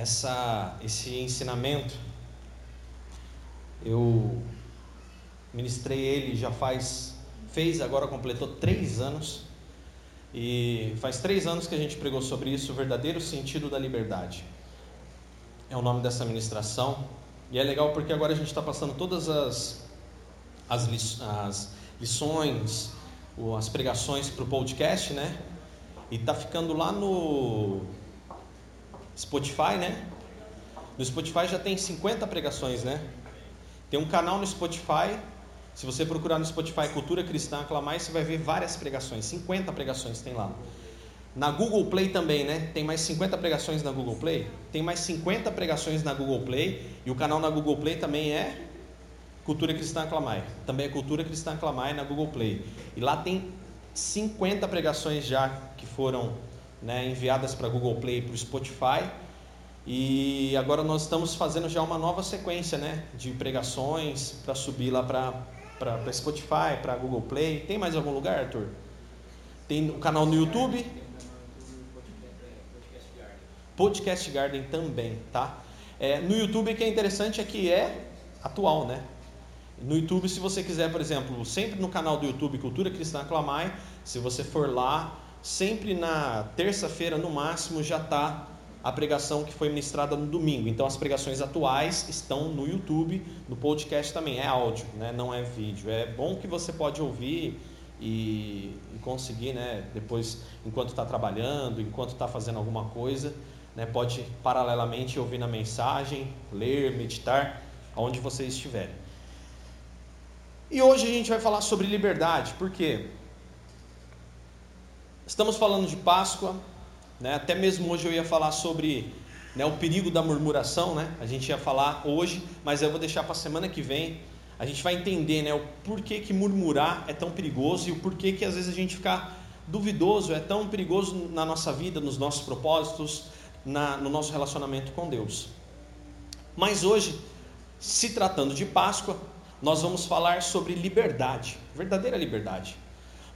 essa, esse ensinamento, eu ministrei ele já faz, fez, agora completou três anos. E faz três anos que a gente pregou sobre isso, o verdadeiro sentido da liberdade. É o nome dessa ministração. E é legal porque agora a gente está passando todas as, as, as lições, as pregações para o podcast, né? E está ficando lá no Spotify, né? No Spotify já tem 50 pregações, né? Tem um canal no Spotify. Se você procurar no Spotify Cultura Cristã Aclamar, você vai ver várias pregações. 50 pregações tem lá. Na Google Play também, né? Tem mais 50 pregações na Google Play. Tem mais 50 pregações na Google Play. E o canal na Google Play também é Cultura Cristã Aclamai. Também é Cultura Cristã Aclamai na Google Play. E lá tem 50 pregações já que foram né, enviadas para Google Play e para o Spotify. E agora nós estamos fazendo já uma nova sequência né, de pregações para subir lá para Spotify, para Google Play. Tem mais algum lugar, Arthur? Tem o canal no YouTube. Podcast Garden também, tá? É, no YouTube o que é interessante é que é atual, né? No YouTube, se você quiser, por exemplo, sempre no canal do YouTube Cultura Cristã Aclamai, se você for lá, sempre na terça-feira no máximo já está a pregação que foi ministrada no domingo. Então as pregações atuais estão no YouTube, no podcast também é áudio, né? não é vídeo. É bom que você pode ouvir e, e conseguir, né? Depois, enquanto está trabalhando, enquanto está fazendo alguma coisa, né? Pode paralelamente ouvir na mensagem, ler, meditar, aonde você estiver. E hoje a gente vai falar sobre liberdade, por quê? Estamos falando de Páscoa, né? até mesmo hoje eu ia falar sobre né, o perigo da murmuração, né? a gente ia falar hoje, mas eu vou deixar para a semana que vem. A gente vai entender né, o porquê que murmurar é tão perigoso e o porquê que às vezes a gente fica duvidoso, é tão perigoso na nossa vida, nos nossos propósitos, na, no nosso relacionamento com Deus. Mas hoje, se tratando de Páscoa, nós vamos falar sobre liberdade, verdadeira liberdade.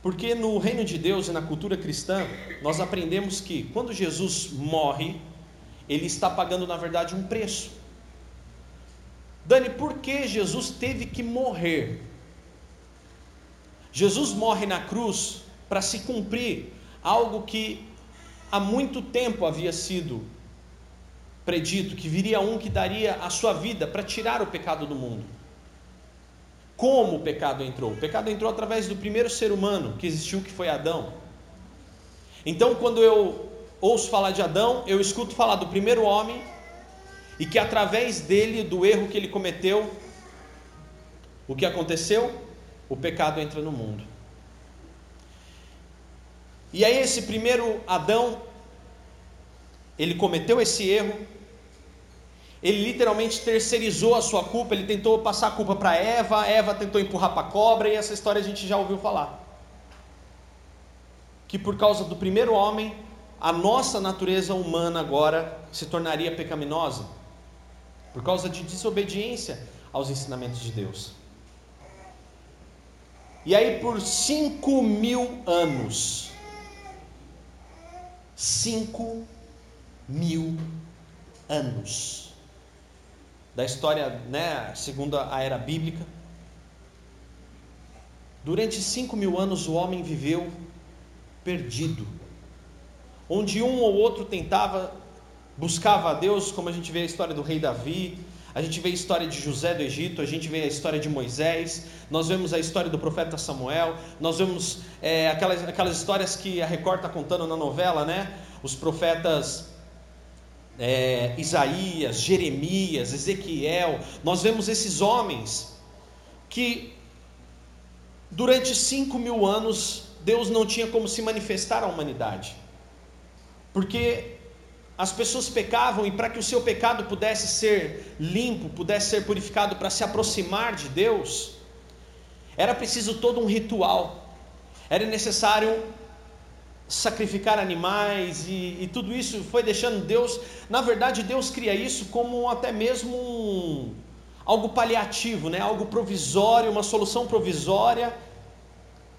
Porque no reino de Deus e na cultura cristã, nós aprendemos que quando Jesus morre, ele está pagando na verdade um preço. Dani, por que Jesus teve que morrer? Jesus morre na cruz para se cumprir algo que há muito tempo havia sido predito, que viria um que daria a sua vida para tirar o pecado do mundo. Como o pecado entrou? O pecado entrou através do primeiro ser humano que existiu, que foi Adão. Então, quando eu ouço falar de Adão, eu escuto falar do primeiro homem e que através dele, do erro que ele cometeu, o que aconteceu? O pecado entra no mundo. E aí, esse primeiro Adão, ele cometeu esse erro, ele literalmente terceirizou a sua culpa, ele tentou passar a culpa para Eva, Eva tentou empurrar para a cobra, e essa história a gente já ouviu falar. Que por causa do primeiro homem, a nossa natureza humana agora se tornaria pecaminosa, por causa de desobediência aos ensinamentos de Deus. E aí, por cinco mil anos, cinco mil anos, da história, né, segundo a era bíblica. Durante cinco mil anos o homem viveu perdido, onde um ou outro tentava, buscava a Deus, como a gente vê a história do rei Davi, a gente vê a história de José do Egito, a gente vê a história de Moisés, nós vemos a história do profeta Samuel, nós vemos é, aquelas, aquelas histórias que a Record está contando na novela, né? Os profetas é, Isaías, Jeremias, Ezequiel, nós vemos esses homens que durante cinco mil anos Deus não tinha como se manifestar à humanidade, porque as pessoas pecavam e para que o seu pecado pudesse ser limpo, pudesse ser purificado para se aproximar de Deus, era preciso todo um ritual, era necessário sacrificar animais e, e, tudo isso foi deixando Deus. Na verdade, Deus cria isso como até mesmo um, algo paliativo, né? algo provisório, uma solução provisória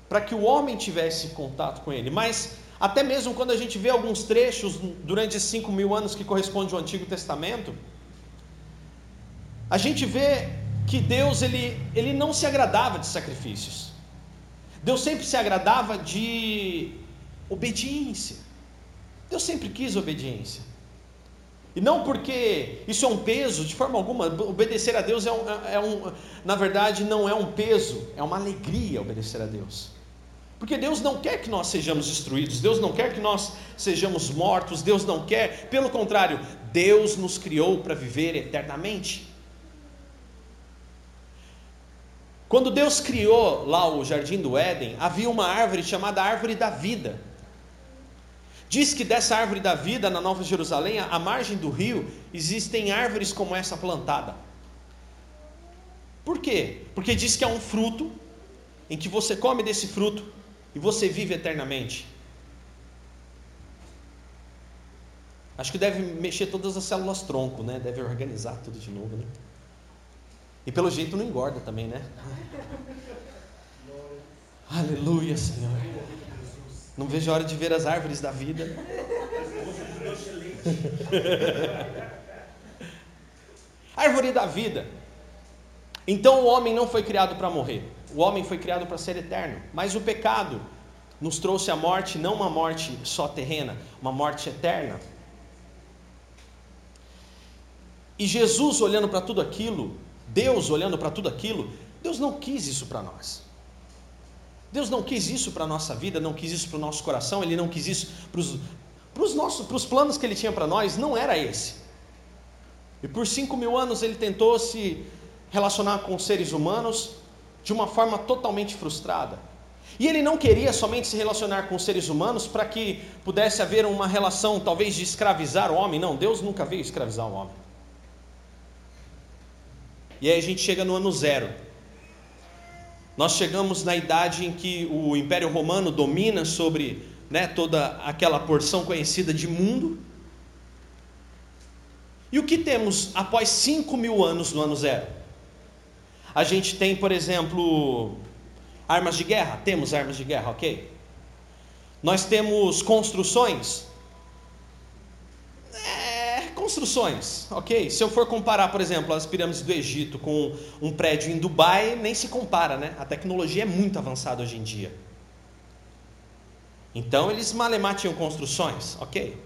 para que o homem tivesse contato com Ele. Mas até mesmo quando a gente vê alguns trechos durante esses cinco mil anos que corresponde ao Antigo Testamento, a gente vê que Deus ele, ele não se agradava de sacrifícios. Deus sempre se agradava de obediência. Deus sempre quis obediência. E não porque isso é um peso, de forma alguma, obedecer a Deus é um, é um, na verdade, não é um peso, é uma alegria obedecer a Deus. Porque Deus não quer que nós sejamos destruídos, Deus não quer que nós sejamos mortos, Deus não quer, pelo contrário, Deus nos criou para viver eternamente. Quando Deus criou lá o jardim do Éden, havia uma árvore chamada árvore da vida. Diz que dessa árvore da vida, na Nova Jerusalém, à margem do rio, existem árvores como essa plantada. Por quê? Porque diz que é um fruto em que você come desse fruto e você vive eternamente. Acho que deve mexer todas as células tronco, né? Deve organizar tudo de novo, né? E pelo jeito não engorda também, né? Aleluia, Senhor. Não vejo a hora de ver as árvores da vida. Árvore da vida. Então o homem não foi criado para morrer. O homem foi criado para ser eterno, mas o pecado nos trouxe a morte, não uma morte só terrena, uma morte eterna. E Jesus olhando para tudo aquilo, Deus olhando para tudo aquilo, Deus não quis isso para nós. Deus não quis isso para a nossa vida, não quis isso para o nosso coração, Ele não quis isso para os, nossos para os planos que Ele tinha para nós, não era esse. E por cinco mil anos Ele tentou se relacionar com seres humanos, de uma forma totalmente frustrada. E ele não queria somente se relacionar com seres humanos para que pudesse haver uma relação, talvez, de escravizar o homem. Não, Deus nunca veio escravizar o homem. E aí a gente chega no ano zero. Nós chegamos na idade em que o Império Romano domina sobre né, toda aquela porção conhecida de mundo. E o que temos após cinco mil anos no ano zero? A gente tem, por exemplo, armas de guerra? Temos armas de guerra, ok? Nós temos construções? Construções, ok? Se eu for comparar, por exemplo, as pirâmides do Egito com um prédio em Dubai, nem se compara, né? A tecnologia é muito avançada hoje em dia. Então eles malemar tinham construções, ok?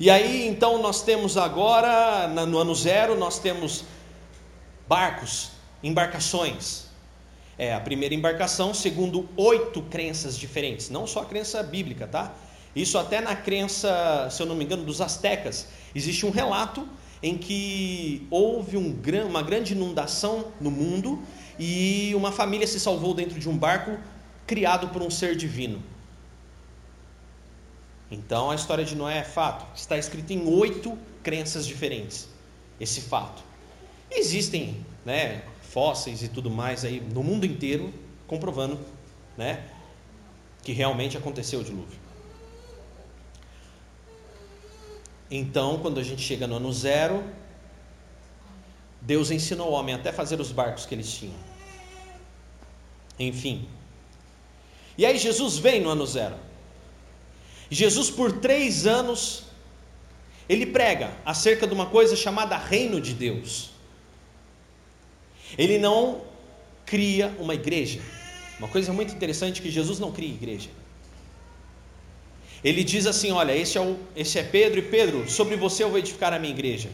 E aí então nós temos agora, no ano zero, nós temos barcos, embarcações. É a primeira embarcação, segundo oito crenças diferentes, não só a crença bíblica, tá? Isso até na crença, se eu não me engano, dos astecas. Existe um relato em que houve um, uma grande inundação no mundo e uma família se salvou dentro de um barco criado por um ser divino. Então a história de Noé é fato. Está escrito em oito crenças diferentes. Esse fato. Existem né, fósseis e tudo mais aí no mundo inteiro comprovando né, que realmente aconteceu o dilúvio. Então, quando a gente chega no ano zero, Deus ensinou o homem até fazer os barcos que eles tinham. Enfim. E aí Jesus vem no ano zero. Jesus, por três anos, ele prega acerca de uma coisa chamada reino de Deus. Ele não cria uma igreja. Uma coisa muito interessante é que Jesus não cria igreja. Ele diz assim: Olha, esse é, o, esse é Pedro, e Pedro, sobre você eu vou edificar a minha igreja.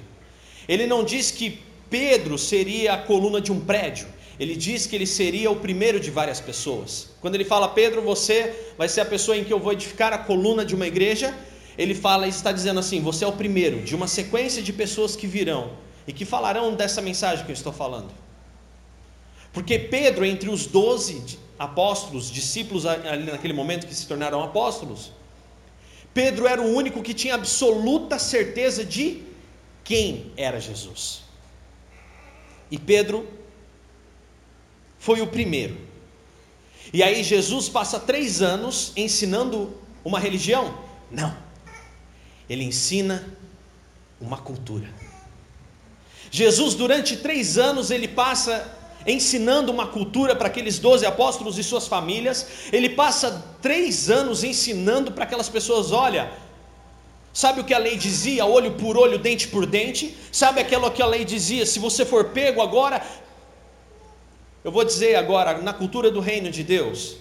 Ele não diz que Pedro seria a coluna de um prédio, ele diz que ele seria o primeiro de várias pessoas. Quando ele fala, Pedro, você vai ser a pessoa em que eu vou edificar a coluna de uma igreja, ele fala e está dizendo assim: Você é o primeiro de uma sequência de pessoas que virão e que falarão dessa mensagem que eu estou falando. Porque Pedro, entre os doze apóstolos, discípulos ali naquele momento que se tornaram apóstolos, Pedro era o único que tinha absoluta certeza de quem era Jesus. E Pedro foi o primeiro. E aí Jesus passa três anos ensinando uma religião? Não. Ele ensina uma cultura. Jesus, durante três anos, ele passa ensinando uma cultura para aqueles doze apóstolos e suas famílias. Ele passa três anos ensinando para aquelas pessoas: olha, sabe o que a lei dizia? Olho por olho, dente por dente. Sabe aquilo que a lei dizia? Se você for pego agora, eu vou dizer agora, na cultura do reino de Deus,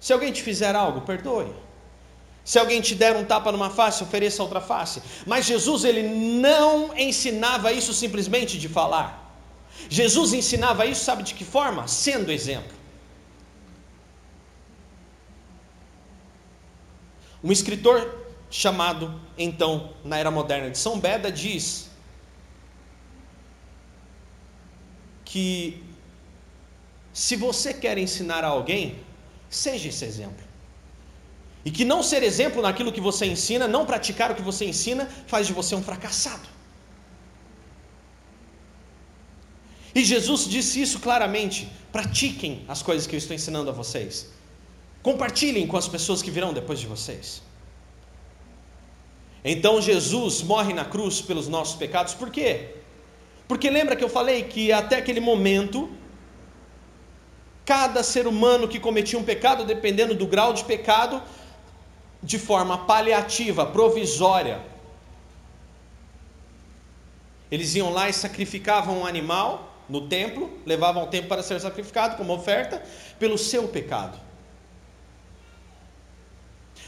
se alguém te fizer algo, perdoe. Se alguém te der um tapa numa face, ofereça outra face. Mas Jesus ele não ensinava isso simplesmente de falar. Jesus ensinava isso, sabe de que forma? Sendo exemplo. Um escritor chamado, então, na era moderna de São Beda, diz que se você quer ensinar a alguém, seja esse exemplo. E que não ser exemplo naquilo que você ensina, não praticar o que você ensina, faz de você um fracassado. E Jesus disse isso claramente: pratiquem as coisas que eu estou ensinando a vocês. Compartilhem com as pessoas que virão depois de vocês. Então Jesus morre na cruz pelos nossos pecados, por quê? Porque lembra que eu falei que até aquele momento, cada ser humano que cometia um pecado, dependendo do grau de pecado, de forma paliativa, provisória, eles iam lá e sacrificavam um animal no templo, levavam o tempo para ser sacrificado como oferta, pelo seu pecado.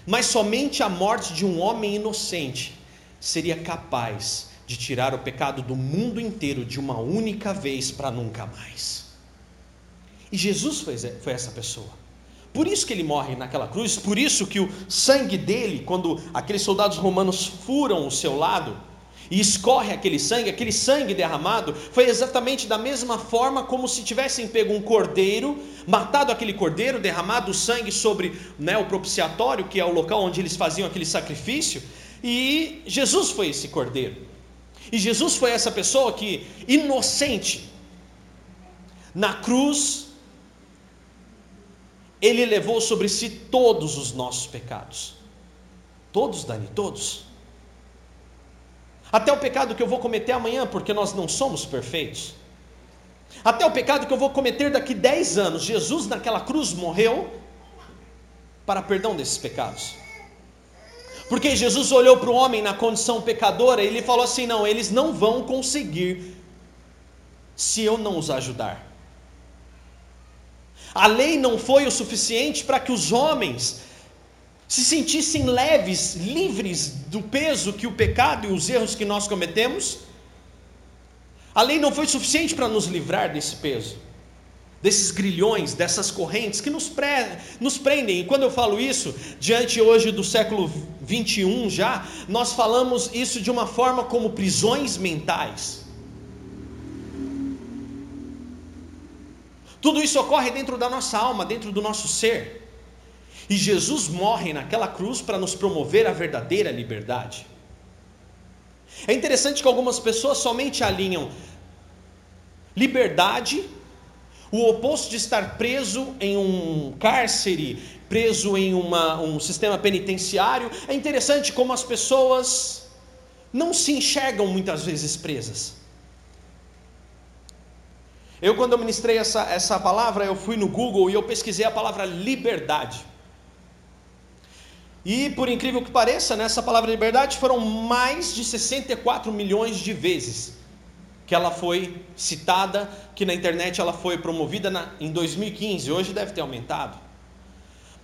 Mas somente a morte de um homem inocente seria capaz de tirar o pecado do mundo inteiro de uma única vez para nunca mais. E Jesus foi essa pessoa. Por isso que ele morre naquela cruz, por isso que o sangue dele, quando aqueles soldados romanos furam o seu lado, e escorre aquele sangue, aquele sangue derramado, foi exatamente da mesma forma como se tivessem pego um cordeiro, matado aquele cordeiro, derramado o sangue sobre né, o propiciatório, que é o local onde eles faziam aquele sacrifício, e Jesus foi esse cordeiro. E Jesus foi essa pessoa que, inocente, na cruz, ele levou sobre si todos os nossos pecados. Todos, Dani, todos. Até o pecado que eu vou cometer amanhã, porque nós não somos perfeitos. Até o pecado que eu vou cometer daqui 10 anos. Jesus naquela cruz morreu para perdão desses pecados. Porque Jesus olhou para o homem na condição pecadora e ele falou assim: não, eles não vão conseguir se eu não os ajudar. A lei não foi o suficiente para que os homens se sentissem leves, livres do peso que o pecado e os erros que nós cometemos, a lei não foi suficiente para nos livrar desse peso, desses grilhões, dessas correntes que nos, pre, nos prendem. E quando eu falo isso, diante hoje do século 21 já, nós falamos isso de uma forma como prisões mentais. Tudo isso ocorre dentro da nossa alma, dentro do nosso ser. E Jesus morre naquela cruz para nos promover a verdadeira liberdade. É interessante que algumas pessoas somente alinham liberdade, o oposto de estar preso em um cárcere, preso em uma, um sistema penitenciário. É interessante como as pessoas não se enxergam muitas vezes presas. Eu, quando eu ministrei essa, essa palavra, eu fui no Google e eu pesquisei a palavra liberdade. E por incrível que pareça, nessa palavra liberdade foram mais de 64 milhões de vezes que ela foi citada, que na internet ela foi promovida na, em 2015, hoje deve ter aumentado.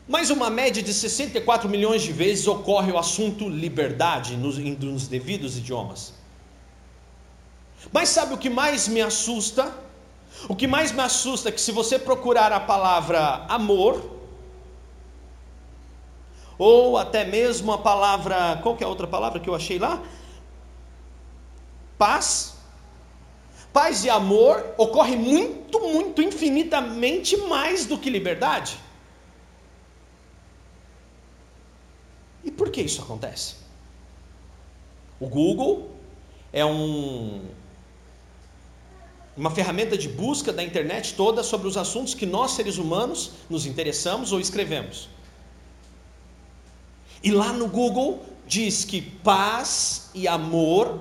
Mas uma média de 64 milhões de vezes ocorre o assunto liberdade nos, nos devidos idiomas. Mas sabe o que mais me assusta? O que mais me assusta é que se você procurar a palavra amor, ou até mesmo a palavra, qual que é a outra palavra que eu achei lá? Paz. Paz e amor ocorre muito, muito, infinitamente mais do que liberdade. E por que isso acontece? O Google é um, uma ferramenta de busca da internet toda sobre os assuntos que nós seres humanos nos interessamos ou escrevemos. E lá no Google diz que paz e amor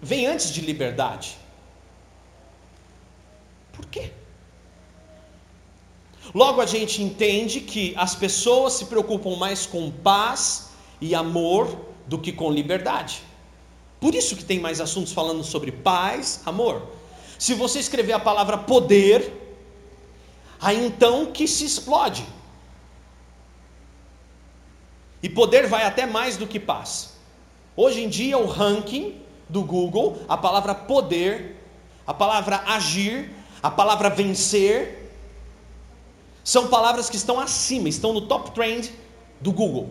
vem antes de liberdade. quê? Logo a gente entende que as pessoas se preocupam mais com paz e amor do que com liberdade. Por isso que tem mais assuntos falando sobre paz, amor. Se você escrever a palavra poder, aí então que se explode. E poder vai até mais do que paz. Hoje em dia, o ranking do Google, a palavra poder, a palavra agir, a palavra vencer, são palavras que estão acima, estão no top trend do Google.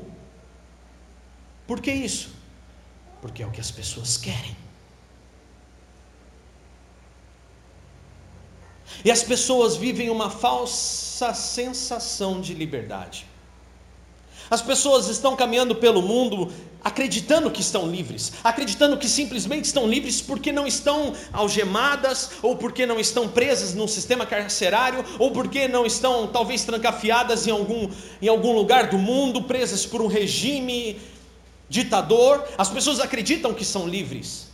Por que isso? Porque é o que as pessoas querem. E as pessoas vivem uma falsa sensação de liberdade. As pessoas estão caminhando pelo mundo acreditando que estão livres, acreditando que simplesmente estão livres porque não estão algemadas, ou porque não estão presas num sistema carcerário, ou porque não estão talvez trancafiadas em algum, em algum lugar do mundo, presas por um regime ditador. As pessoas acreditam que são livres.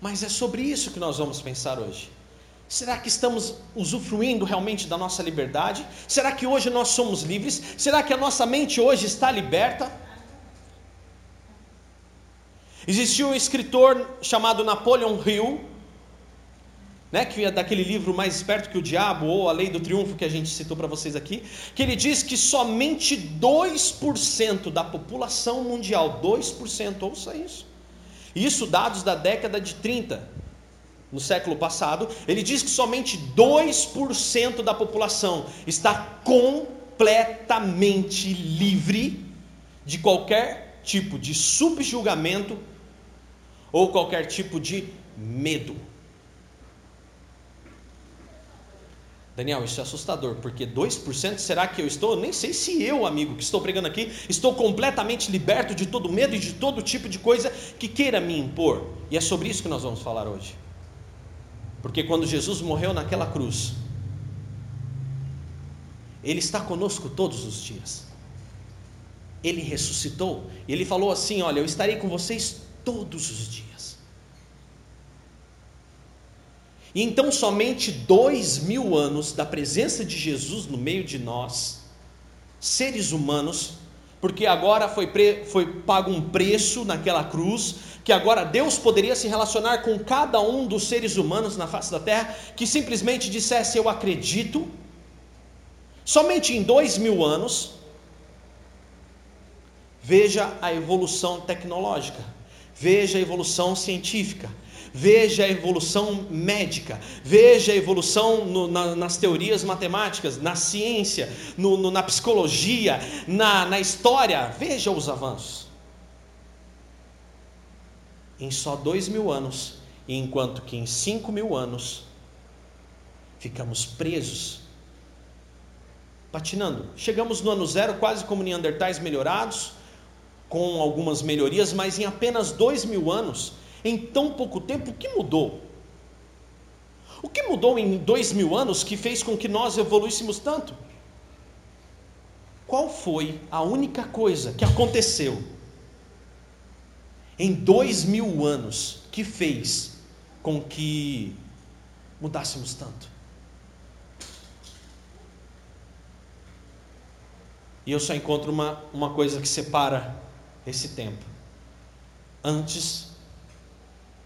Mas é sobre isso que nós vamos pensar hoje. Será que estamos usufruindo realmente da nossa liberdade? Será que hoje nós somos livres? Será que a nossa mente hoje está liberta? Existiu um escritor chamado Napoleon Hill, né, que é daquele livro Mais Esperto que o Diabo, ou A Lei do Triunfo, que a gente citou para vocês aqui, que ele diz que somente 2% da população mundial, 2%, ouça isso, isso dados da década de 30, no século passado, ele diz que somente 2% da população está completamente livre de qualquer tipo de subjugamento ou qualquer tipo de medo. Daniel, isso é assustador, porque 2% será que eu estou? Nem sei se eu, amigo, que estou pregando aqui, estou completamente liberto de todo medo e de todo tipo de coisa que queira me impor. E é sobre isso que nós vamos falar hoje. Porque quando Jesus morreu naquela cruz, Ele está conosco todos os dias. Ele ressuscitou e Ele falou assim: Olha, eu estarei com vocês todos os dias. E então, somente dois mil anos da presença de Jesus no meio de nós, seres humanos, porque agora foi, pre, foi pago um preço naquela cruz, que agora Deus poderia se relacionar com cada um dos seres humanos na face da terra, que simplesmente dissesse: Eu acredito. Somente em dois mil anos, veja a evolução tecnológica, veja a evolução científica, veja a evolução médica, veja a evolução no, na, nas teorias matemáticas, na ciência, no, no, na psicologia, na, na história, veja os avanços em só dois mil anos, enquanto que em cinco mil anos ficamos presos, patinando. Chegamos no ano zero, quase como Neandertais melhorados, com algumas melhorias, mas em apenas dois mil anos, em tão pouco tempo, o que mudou? O que mudou em dois mil anos que fez com que nós evoluíssemos tanto? Qual foi a única coisa que aconteceu em dois mil anos que fez com que mudássemos tanto. E eu só encontro uma, uma coisa que separa esse tempo: antes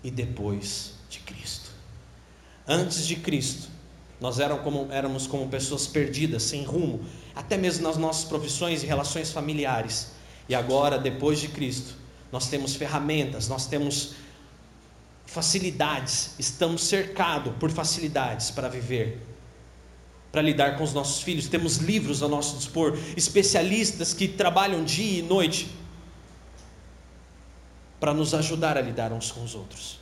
e depois de Cristo. Antes de Cristo, nós éramos como, éramos como pessoas perdidas, sem rumo, até mesmo nas nossas profissões e relações familiares. E agora, depois de Cristo, nós temos ferramentas, nós temos facilidades, estamos cercados por facilidades para viver, para lidar com os nossos filhos. Temos livros ao nosso dispor, especialistas que trabalham dia e noite para nos ajudar a lidar uns com os outros.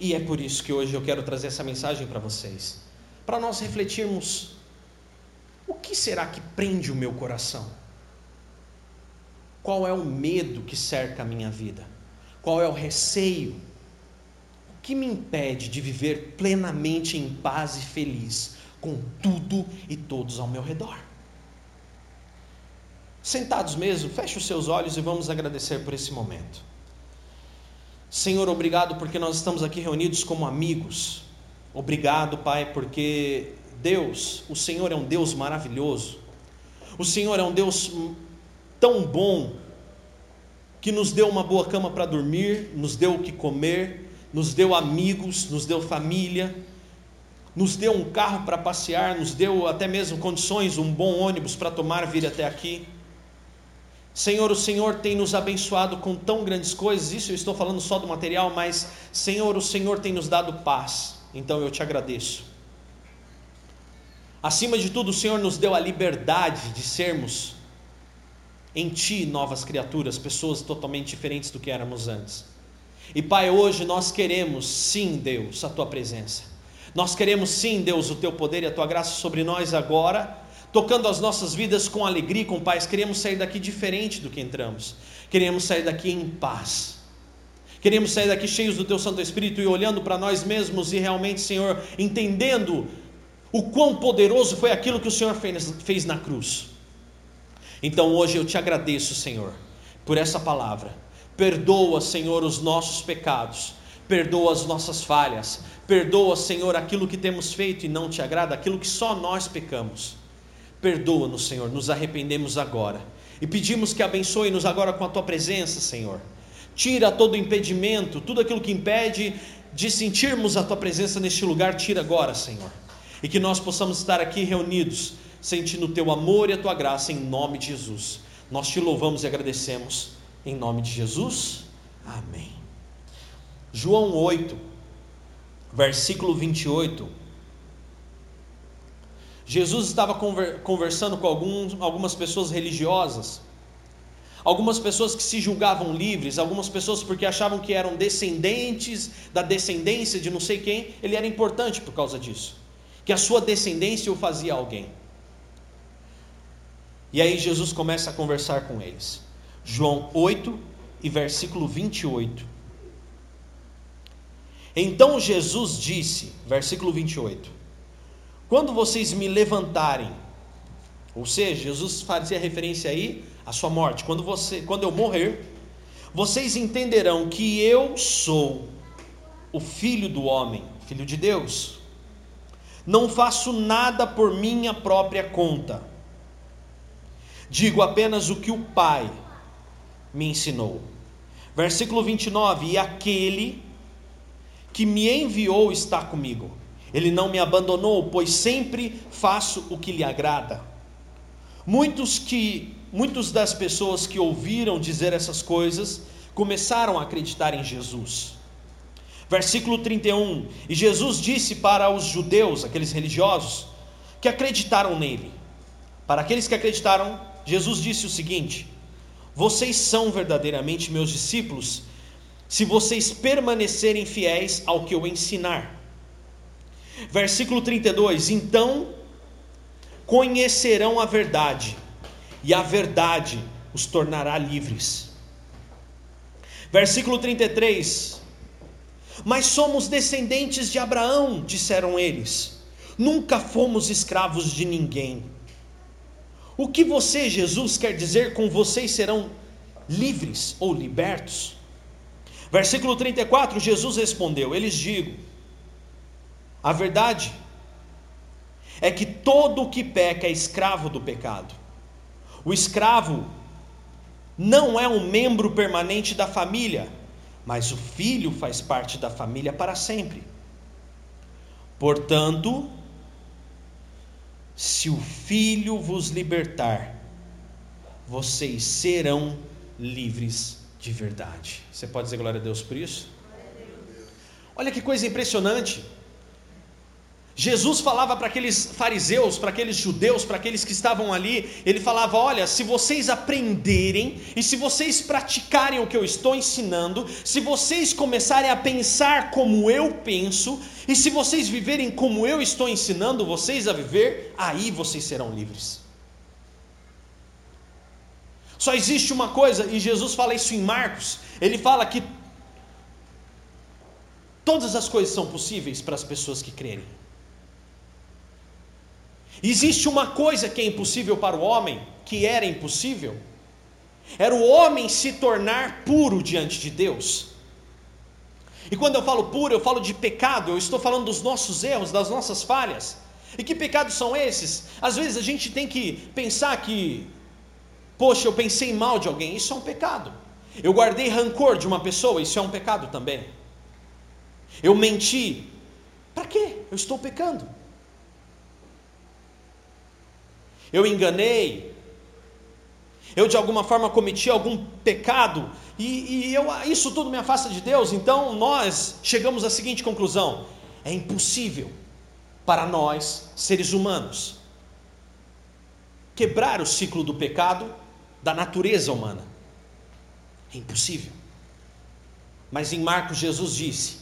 E é por isso que hoje eu quero trazer essa mensagem para vocês, para nós refletirmos o que será que prende o meu coração? Qual é o medo que cerca a minha vida? Qual é o receio? O que me impede de viver plenamente em paz e feliz com tudo e todos ao meu redor? Sentados mesmo, feche os seus olhos e vamos agradecer por esse momento. Senhor, obrigado porque nós estamos aqui reunidos como amigos. Obrigado, Pai, porque Deus, o Senhor é um Deus maravilhoso. O Senhor é um Deus tão bom que nos deu uma boa cama para dormir, nos deu o que comer, nos deu amigos, nos deu família, nos deu um carro para passear, nos deu até mesmo condições, um bom ônibus para tomar vir até aqui. Senhor, o Senhor tem nos abençoado com tão grandes coisas, isso eu estou falando só do material, mas Senhor, o Senhor tem nos dado paz, então eu te agradeço. Acima de tudo, o Senhor nos deu a liberdade de sermos em Ti novas criaturas, pessoas totalmente diferentes do que éramos antes. E Pai, hoje nós queremos, sim, Deus, a Tua presença. Nós queremos sim, Deus, o teu poder e a tua graça sobre nós agora, tocando as nossas vidas com alegria, com paz. Queremos sair daqui diferente do que entramos. Queremos sair daqui em paz. Queremos sair daqui cheios do teu Santo Espírito e olhando para nós mesmos e realmente, Senhor, entendendo o quão poderoso foi aquilo que o Senhor fez, fez na cruz. Então hoje eu te agradeço, Senhor, por essa palavra. Perdoa, Senhor, os nossos pecados perdoa as nossas falhas, perdoa, Senhor, aquilo que temos feito e não te agrada, aquilo que só nós pecamos. Perdoa-nos, Senhor, nos arrependemos agora e pedimos que abençoe-nos agora com a tua presença, Senhor. Tira todo impedimento, tudo aquilo que impede de sentirmos a tua presença neste lugar, tira agora, Senhor. E que nós possamos estar aqui reunidos, sentindo o teu amor e a tua graça em nome de Jesus. Nós te louvamos e agradecemos em nome de Jesus. Amém. João 8, versículo 28. Jesus estava conversando com alguns, algumas pessoas religiosas, algumas pessoas que se julgavam livres, algumas pessoas porque achavam que eram descendentes da descendência de não sei quem, ele era importante por causa disso, que a sua descendência o fazia alguém. E aí Jesus começa a conversar com eles. João 8 e versículo 28. Então Jesus disse, versículo 28, quando vocês me levantarem, ou seja, Jesus fazia referência aí à sua morte, quando, você, quando eu morrer, vocês entenderão que eu sou o Filho do homem, Filho de Deus. Não faço nada por minha própria conta, digo apenas o que o Pai me ensinou. Versículo 29: E aquele que me enviou está comigo. Ele não me abandonou, pois sempre faço o que lhe agrada. Muitos que muitas das pessoas que ouviram dizer essas coisas começaram a acreditar em Jesus. Versículo 31. E Jesus disse para os judeus, aqueles religiosos, que acreditaram nele. Para aqueles que acreditaram, Jesus disse o seguinte: Vocês são verdadeiramente meus discípulos se vocês permanecerem fiéis ao que eu ensinar. Versículo 32: Então conhecerão a verdade, e a verdade os tornará livres. Versículo 33: Mas somos descendentes de Abraão, disseram eles, nunca fomos escravos de ninguém. O que você, Jesus, quer dizer com vocês serão livres ou libertos? Versículo 34, Jesus respondeu: Eles digo, a verdade é que todo o que peca é escravo do pecado. O escravo não é um membro permanente da família, mas o filho faz parte da família para sempre. Portanto, se o filho vos libertar, vocês serão livres de verdade. Você pode dizer glória a Deus por isso? Olha que coisa impressionante. Jesus falava para aqueles fariseus, para aqueles judeus, para aqueles que estavam ali, ele falava: Olha, se vocês aprenderem e se vocês praticarem o que eu estou ensinando, se vocês começarem a pensar como eu penso, e se vocês viverem como eu estou ensinando vocês a viver, aí vocês serão livres. Só existe uma coisa, e Jesus fala isso em Marcos. Ele fala que todas as coisas são possíveis para as pessoas que crerem. Existe uma coisa que é impossível para o homem, que era impossível, era o homem se tornar puro diante de Deus. E quando eu falo puro, eu falo de pecado, eu estou falando dos nossos erros, das nossas falhas. E que pecados são esses? Às vezes a gente tem que pensar que, poxa, eu pensei mal de alguém, isso é um pecado. Eu guardei rancor de uma pessoa, isso é um pecado também. Eu menti, para quê? Eu estou pecando. Eu enganei, eu de alguma forma cometi algum pecado, e, e eu, isso tudo me afasta de Deus, então nós chegamos à seguinte conclusão: é impossível para nós, seres humanos, quebrar o ciclo do pecado da natureza humana. É impossível. Mas em Marcos, Jesus disse: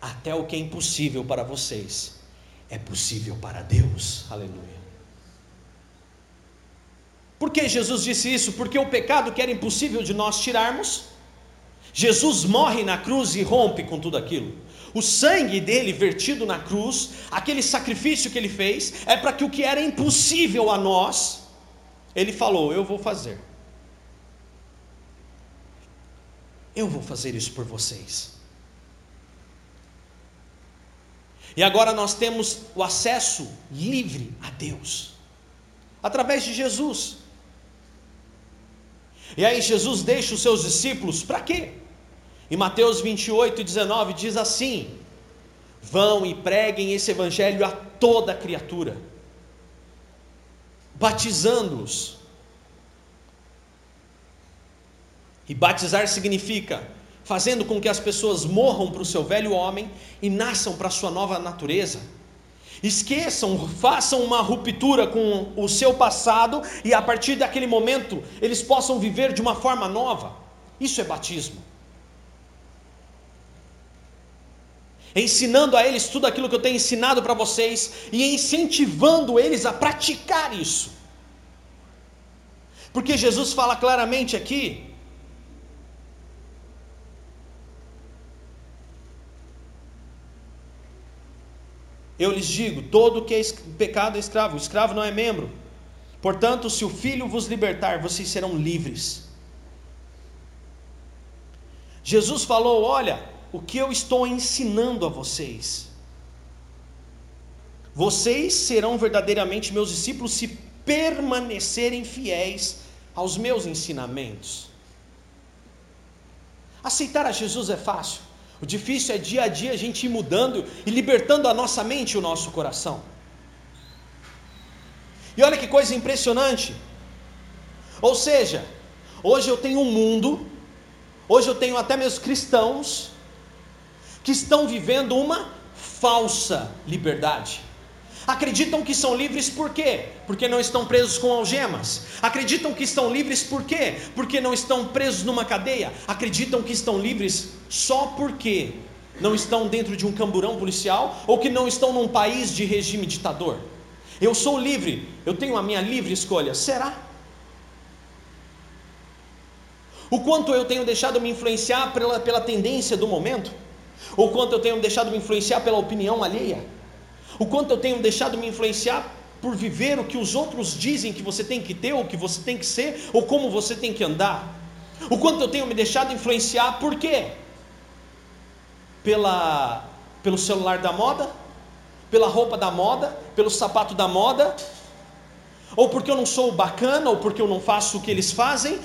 até o que é impossível para vocês é possível para Deus. Aleluia. Que Jesus disse isso? Porque o pecado que era impossível de nós tirarmos, Jesus morre na cruz e rompe com tudo aquilo. O sangue dele vertido na cruz, aquele sacrifício que ele fez, é para que o que era impossível a nós, ele falou: Eu vou fazer. Eu vou fazer isso por vocês. E agora nós temos o acesso livre a Deus, através de Jesus. E aí Jesus deixa os seus discípulos para quê? Em Mateus 28, 19 diz assim: Vão e preguem esse evangelho a toda criatura, batizando-os. E batizar significa fazendo com que as pessoas morram para o seu velho homem e nasçam para a sua nova natureza. Esqueçam, façam uma ruptura com o seu passado e a partir daquele momento eles possam viver de uma forma nova. Isso é batismo. ensinando a eles tudo aquilo que eu tenho ensinado para vocês e incentivando eles a praticar isso. Porque Jesus fala claramente aqui. Eu lhes digo: todo que é pecado é escravo, o escravo não é membro. Portanto, se o filho vos libertar, vocês serão livres. Jesus falou: olha, o que eu estou ensinando a vocês. Vocês serão verdadeiramente meus discípulos se permanecerem fiéis aos meus ensinamentos. Aceitar a Jesus é fácil. O difícil é dia a dia a gente ir mudando e libertando a nossa mente e o nosso coração. E olha que coisa impressionante. Ou seja, hoje eu tenho um mundo, hoje eu tenho até meus cristãos que estão vivendo uma falsa liberdade. Acreditam que são livres por quê? Porque não estão presos com algemas. Acreditam que estão livres por quê? Porque não estão presos numa cadeia. Acreditam que estão livres só porque não estão dentro de um camburão policial ou que não estão num país de regime ditador. Eu sou livre, eu tenho a minha livre escolha. Será? O quanto eu tenho deixado me influenciar pela, pela tendência do momento? O quanto eu tenho deixado me influenciar pela opinião alheia? O quanto eu tenho deixado me influenciar por viver o que os outros dizem que você tem que ter, ou que você tem que ser, ou como você tem que andar? O quanto eu tenho me deixado influenciar por quê? Pela, pelo celular da moda? Pela roupa da moda? Pelo sapato da moda? Ou porque eu não sou bacana, ou porque eu não faço o que eles fazem,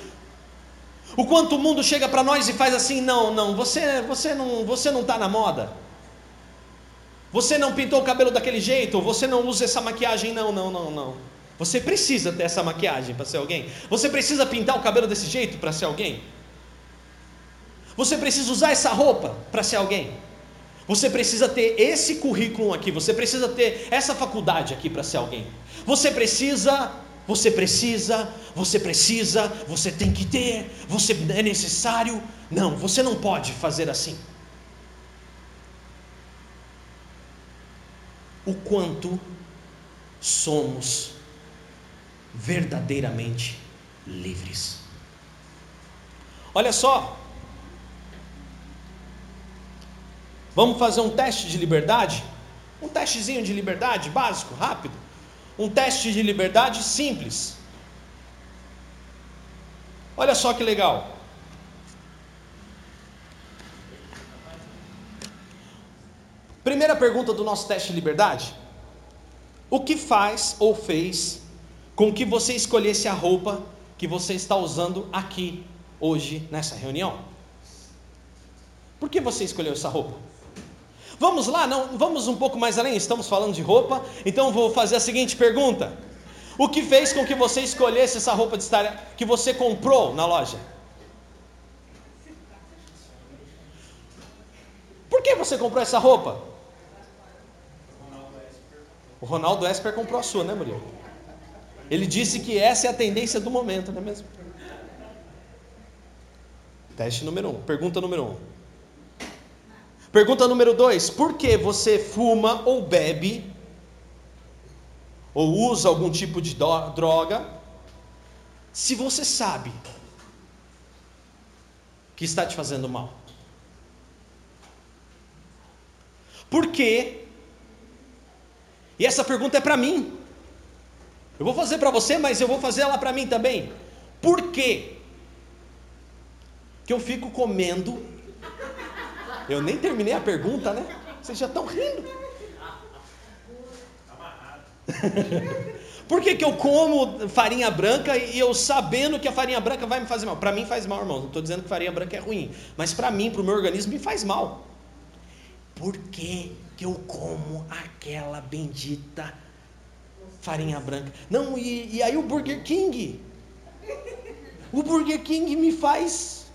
o quanto o mundo chega para nós e faz assim: não, não, você, você não, você não está na moda. Você não pintou o cabelo daquele jeito, você não usa essa maquiagem, não, não, não, não. Você precisa ter essa maquiagem para ser alguém. Você precisa pintar o cabelo desse jeito para ser alguém. Você precisa usar essa roupa para ser alguém. Você precisa ter esse currículo aqui, você precisa ter essa faculdade aqui para ser alguém. Você precisa você precisa, você precisa, você tem que ter, você é necessário. Não, você não pode fazer assim. O quanto somos verdadeiramente livres. Olha só, vamos fazer um teste de liberdade? Um testezinho de liberdade básico, rápido um teste de liberdade simples. Olha só que legal. Primeira pergunta do nosso teste de liberdade: O que faz ou fez com que você escolhesse a roupa que você está usando aqui hoje nessa reunião? Por que você escolheu essa roupa? Vamos lá, não, vamos um pouco mais além. Estamos falando de roupa, então vou fazer a seguinte pergunta: O que fez com que você escolhesse essa roupa de estar que você comprou na loja? Por que você comprou essa roupa? O Ronaldo Esper comprou a sua, né, Murilo? Ele disse que essa é a tendência do momento, não é mesmo? Teste número um. Pergunta número um. Pergunta número dois: Por que você fuma ou bebe ou usa algum tipo de droga se você sabe que está te fazendo mal? Por quê? E essa pergunta é para mim. Eu vou fazer para você, mas eu vou fazer ela para mim também. Por quê? Que eu fico comendo. Eu nem terminei a pergunta, né? Vocês já estão rindo. Por que, que eu como farinha branca e eu sabendo que a farinha branca vai me fazer mal? Para mim faz mal, irmão. Não estou dizendo que farinha branca é ruim. Mas para mim, para o meu organismo, me faz mal por que, que eu como aquela bendita farinha branca? Não, e, e aí o Burger King? O Burger King me faz,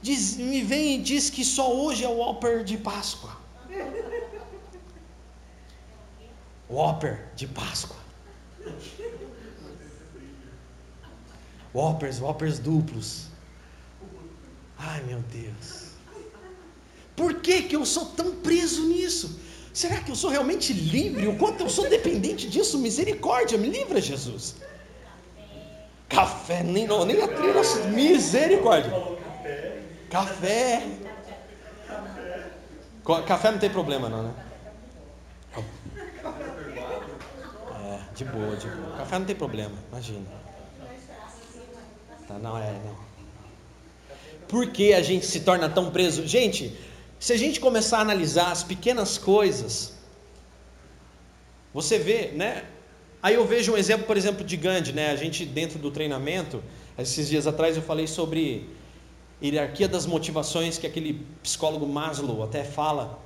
diz, me vem e diz que só hoje é o Whopper de Páscoa. Whopper de Páscoa. Whoppers, Whoppers duplos. Ai meu Deus. Por que, que eu sou tão preso nisso? Será que eu sou realmente livre? O quanto eu sou dependente disso? Misericórdia, me livra, Jesus. Café, nem, não, nem a trilha, misericórdia. Café. Café não tem problema, não, né? É, de boa, de boa. Café não tem problema, imagina. Tá, não, é, não. Por que a gente se torna tão preso? Gente, se a gente começar a analisar as pequenas coisas, você vê, né? Aí eu vejo um exemplo, por exemplo, de Gandhi, né? A gente dentro do treinamento, esses dias atrás eu falei sobre hierarquia das motivações que aquele psicólogo Maslow até fala.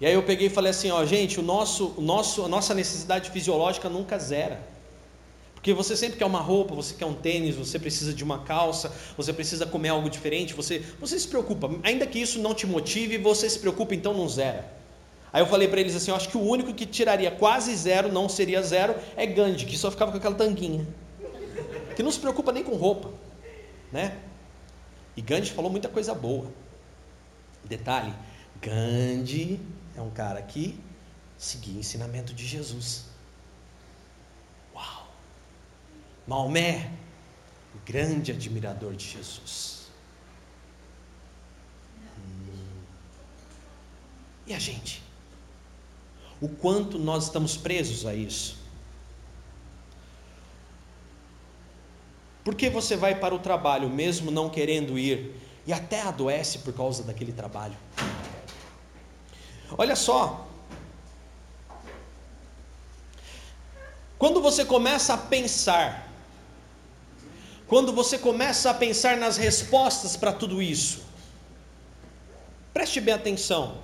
E aí eu peguei e falei assim, ó, gente, o nosso, o nosso, a nossa necessidade fisiológica nunca zera. Porque você sempre quer uma roupa, você quer um tênis, você precisa de uma calça, você precisa comer algo diferente, você, você se preocupa. Ainda que isso não te motive, você se preocupa, então não zera. Aí eu falei para eles assim: eu acho que o único que tiraria quase zero, não seria zero, é Gandhi, que só ficava com aquela tanguinha. Que não se preocupa nem com roupa. Né? E Gandhi falou muita coisa boa. Detalhe: Gandhi é um cara que seguia o ensinamento de Jesus. Maomé, grande admirador de Jesus. Hum. E a gente? O quanto nós estamos presos a isso? Por que você vai para o trabalho mesmo não querendo ir e até adoece por causa daquele trabalho? Olha só, quando você começa a pensar quando você começa a pensar nas respostas para tudo isso, preste bem atenção.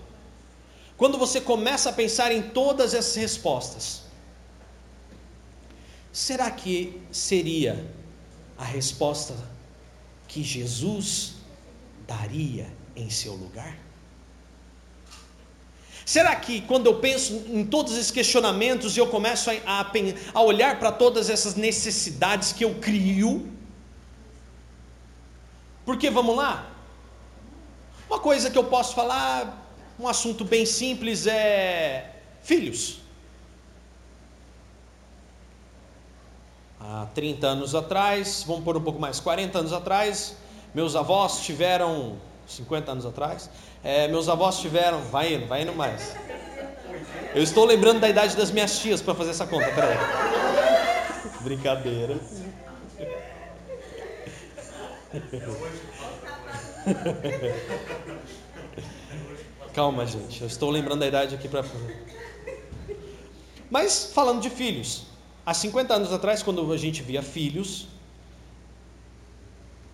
Quando você começa a pensar em todas essas respostas, será que seria a resposta que Jesus daria em seu lugar? Será que quando eu penso em todos esses questionamentos e eu começo a, a, a olhar para todas essas necessidades que eu crio, porque vamos lá? Uma coisa que eu posso falar, um assunto bem simples é filhos. Há 30 anos atrás, vamos pôr um pouco mais, 40 anos atrás, meus avós tiveram, 50 anos atrás, é, meus avós tiveram, vai indo, vai indo mais. Eu estou lembrando da idade das minhas tias para fazer essa conta, peraí. Brincadeira. Calma, gente. Eu estou lembrando da idade aqui para. Mas falando de filhos, há 50 anos atrás, quando a gente via filhos,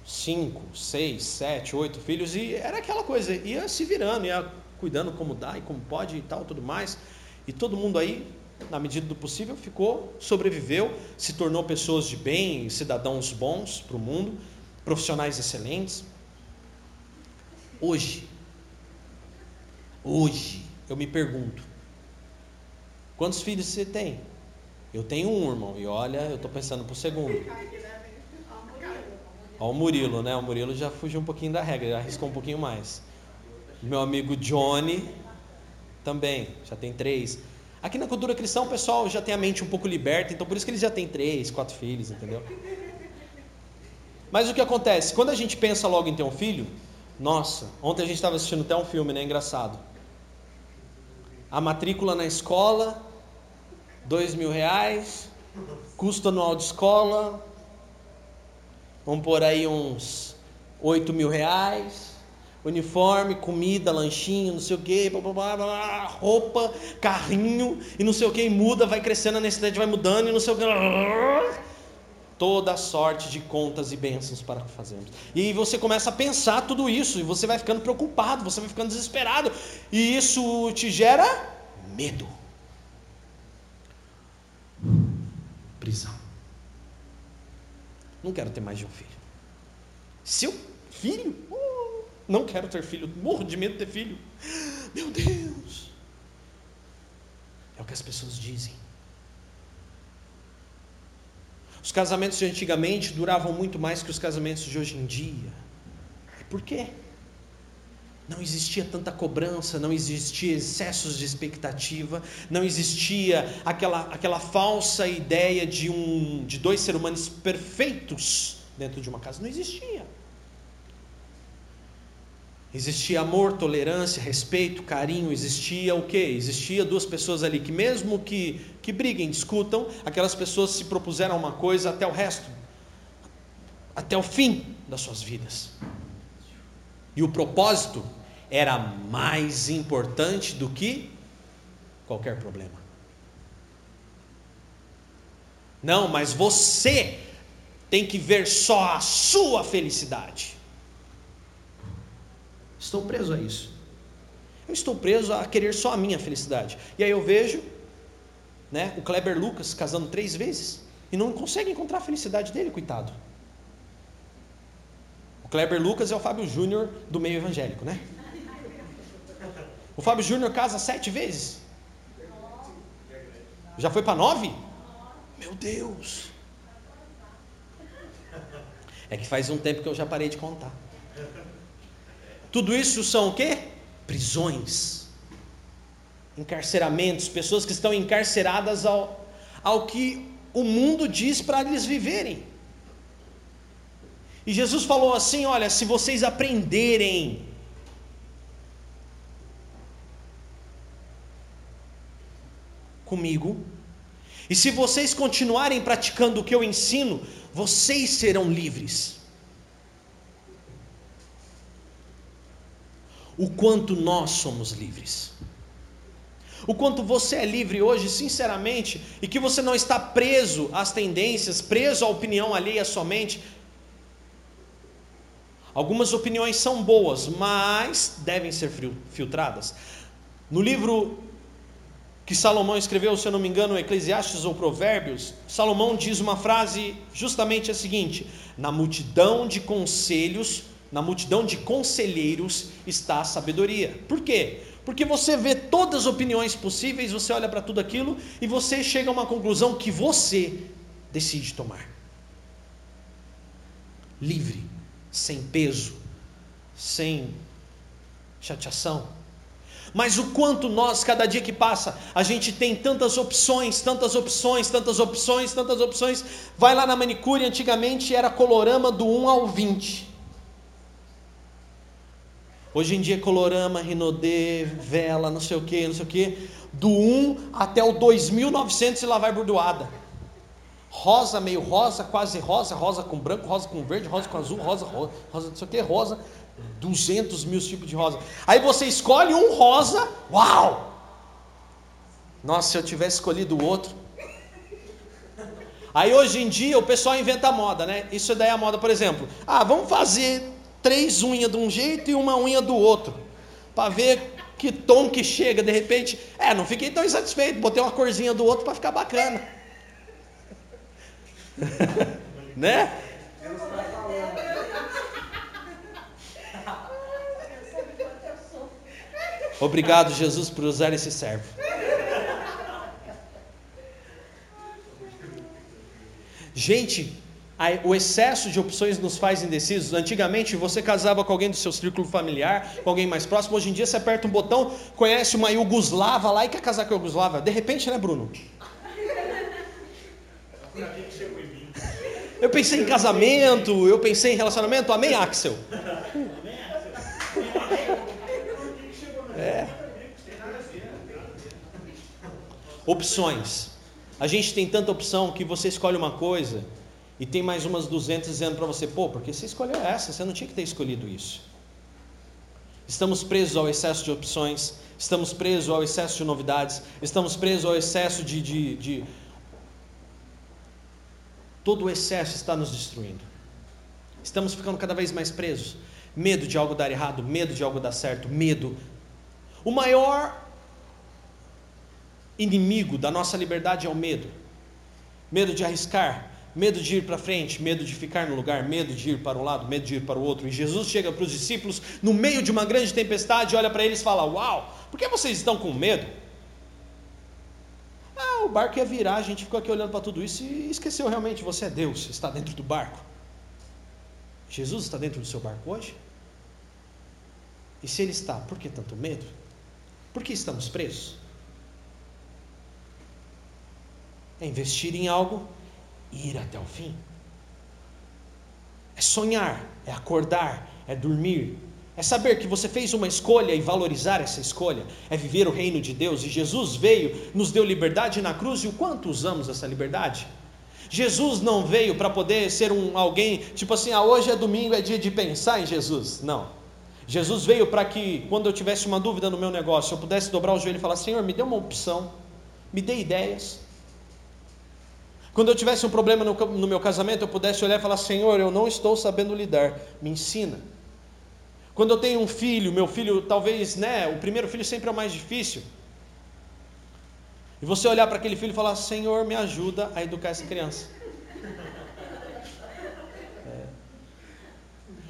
cinco, seis, sete, oito filhos, e era aquela coisa, ia se virando, ia cuidando como dá e como pode e tal, tudo mais. E todo mundo aí, na medida do possível, ficou, sobreviveu, se tornou pessoas de bem, cidadãos bons para o mundo, profissionais excelentes. Hoje, hoje, eu me pergunto: quantos filhos você tem? Eu tenho um, irmão, e olha, eu estou pensando para o segundo. Olha o Murilo, né? O Murilo já fugiu um pouquinho da regra, já arriscou um pouquinho mais. Meu amigo Johnny também, já tem três. Aqui na cultura cristã o pessoal já tem a mente um pouco liberta, então por isso que eles já têm três, quatro filhos, entendeu? Mas o que acontece? Quando a gente pensa logo em ter um filho, nossa, ontem a gente estava assistindo até um filme, né? Engraçado. A matrícula na escola, dois mil reais, custo anual de escola, vamos por aí uns oito mil reais, uniforme, comida, lanchinho, não sei o que, roupa, carrinho e não sei o que, muda, vai crescendo, a necessidade vai mudando e não sei o que toda sorte de contas e bênçãos para que fazemos. E você começa a pensar tudo isso, e você vai ficando preocupado, você vai ficando desesperado, e isso te gera medo. Prisão. Não quero ter mais de um filho. Seu filho? Uh, não quero ter filho, morro de medo de ter filho. Meu Deus! É o que as pessoas dizem. Os casamentos de antigamente duravam muito mais que os casamentos de hoje em dia. Por quê? Não existia tanta cobrança, não existia excessos de expectativa, não existia aquela, aquela falsa ideia de, um, de dois seres humanos perfeitos dentro de uma casa. Não existia. Existia amor, tolerância, respeito, carinho, existia o quê? Existia duas pessoas ali que mesmo que, que briguem, discutam, aquelas pessoas se propuseram uma coisa até o resto, até o fim das suas vidas. E o propósito era mais importante do que qualquer problema. Não, mas você tem que ver só a sua felicidade. Estou preso a isso. Eu estou preso a querer só a minha felicidade. E aí eu vejo né, o Kleber Lucas casando três vezes e não consegue encontrar a felicidade dele, coitado. O Kleber Lucas é o Fábio Júnior do meio evangélico, né? O Fábio Júnior casa sete vezes. Já foi para nove? Meu Deus! É que faz um tempo que eu já parei de contar. Tudo isso são o quê? Prisões, encarceramentos, pessoas que estão encarceradas ao, ao que o mundo diz para eles viverem. E Jesus falou assim: Olha, se vocês aprenderem comigo, e se vocês continuarem praticando o que eu ensino, vocês serão livres. O quanto nós somos livres. O quanto você é livre hoje, sinceramente, e que você não está preso às tendências, preso à opinião alheia somente. Algumas opiniões são boas, mas devem ser filtradas. No livro que Salomão escreveu, se eu não me engano, Eclesiastes ou Provérbios, Salomão diz uma frase justamente a seguinte: Na multidão de conselhos na multidão de conselheiros está a sabedoria. Por quê? Porque você vê todas as opiniões possíveis, você olha para tudo aquilo e você chega a uma conclusão que você decide tomar. Livre, sem peso, sem chateação. Mas o quanto nós, cada dia que passa, a gente tem tantas opções, tantas opções, tantas opções, tantas opções. Vai lá na manicure, antigamente era colorama do 1 ao 20. Hoje em dia, colorama, Rinodê, vela, não sei o que, não sei o que. Do 1 até o 2900 e lá vai bordoada. Rosa, meio rosa, quase rosa, rosa com branco, rosa com verde, rosa com azul, rosa, rosa, rosa não sei o que, rosa. 200 mil tipos de rosa. Aí você escolhe um rosa, uau! Nossa, se eu tivesse escolhido o outro. Aí hoje em dia o pessoal inventa moda, né? Isso daí é a moda, por exemplo. Ah, vamos fazer três unhas de um jeito e uma unha do outro. Para ver que tom que chega, de repente. É, não fiquei tão insatisfeito, botei uma corzinha do outro para ficar bacana. né? Obrigado, Jesus, por usar esse servo. Gente, o excesso de opções nos faz indecisos. Antigamente você casava com alguém do seu círculo familiar, com alguém mais próximo. Hoje em dia você aperta um botão, conhece uma Yugoslava lá e quer casar com a Yugoslava. De repente, né, Bruno? Eu pensei em casamento, eu pensei em relacionamento. Amém, Axel? É. Opções. A gente tem tanta opção que você escolhe uma coisa e tem mais umas 200 dizendo para você, pô, porque você escolheu essa, você não tinha que ter escolhido isso. Estamos presos ao excesso de opções, estamos presos ao excesso de novidades, estamos presos ao excesso de, de, de... Todo o excesso está nos destruindo. Estamos ficando cada vez mais presos. Medo de algo dar errado, medo de algo dar certo, medo. O maior inimigo da nossa liberdade é o medo. Medo de arriscar, medo de ir para frente, medo de ficar no lugar, medo de ir para um lado, medo de ir para o outro. E Jesus chega para os discípulos no meio de uma grande tempestade, olha para eles e fala: Uau, por que vocês estão com medo? Ah, o barco ia virar, a gente ficou aqui olhando para tudo isso e esqueceu realmente: você é Deus, está dentro do barco. Jesus está dentro do seu barco hoje? E se ele está, por que tanto medo? Por que estamos presos? É investir em algo ir até o fim. É sonhar, é acordar, é dormir, é saber que você fez uma escolha e valorizar essa escolha, é viver o reino de Deus. E Jesus veio, nos deu liberdade na cruz, e o quanto usamos essa liberdade? Jesus não veio para poder ser um alguém, tipo assim, ah, hoje é domingo, é dia de pensar em Jesus. Não. Jesus veio para que, quando eu tivesse uma dúvida no meu negócio, eu pudesse dobrar o joelho e falar: Senhor, me dê uma opção, me dê ideias. Quando eu tivesse um problema no, no meu casamento, eu pudesse olhar e falar: Senhor, eu não estou sabendo lidar, me ensina. Quando eu tenho um filho, meu filho, talvez, né, o primeiro filho sempre é o mais difícil. E você olhar para aquele filho e falar: Senhor, me ajuda a educar essa criança.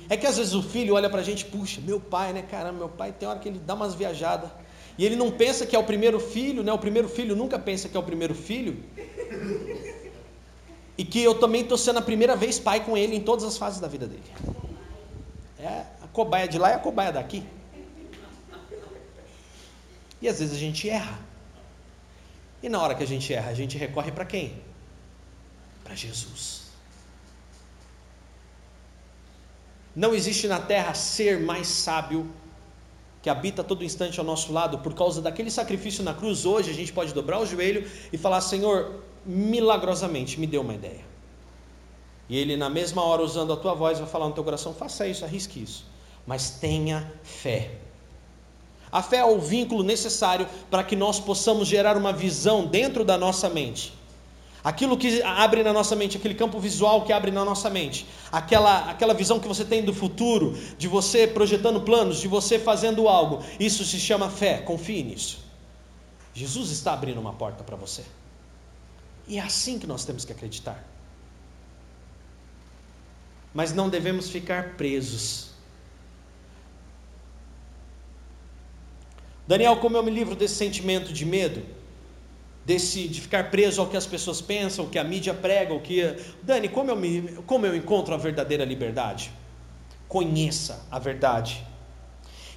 É que às vezes o filho olha para a gente, puxa, meu pai, né? Caramba, meu pai tem hora que ele dá umas viajadas. E ele não pensa que é o primeiro filho, né? O primeiro filho nunca pensa que é o primeiro filho. E que eu também estou sendo a primeira vez pai com ele em todas as fases da vida dele. É a cobaia de lá e a cobaia daqui. E às vezes a gente erra. E na hora que a gente erra, a gente recorre para quem? Para Jesus. Não existe na terra ser mais sábio que habita todo instante ao nosso lado, por causa daquele sacrifício na cruz, hoje a gente pode dobrar o joelho e falar: Senhor, milagrosamente me deu uma ideia. E ele, na mesma hora, usando a tua voz, vai falar no teu coração: faça isso, arrisque isso, mas tenha fé. A fé é o vínculo necessário para que nós possamos gerar uma visão dentro da nossa mente Aquilo que abre na nossa mente, aquele campo visual que abre na nossa mente, aquela, aquela visão que você tem do futuro, de você projetando planos, de você fazendo algo, isso se chama fé, confie nisso. Jesus está abrindo uma porta para você. E é assim que nós temos que acreditar. Mas não devemos ficar presos. Daniel, como eu me livro desse sentimento de medo? Desse, de ficar preso ao que as pessoas pensam, o que a mídia prega, o que. Dani, como eu, me, como eu encontro a verdadeira liberdade? Conheça a verdade.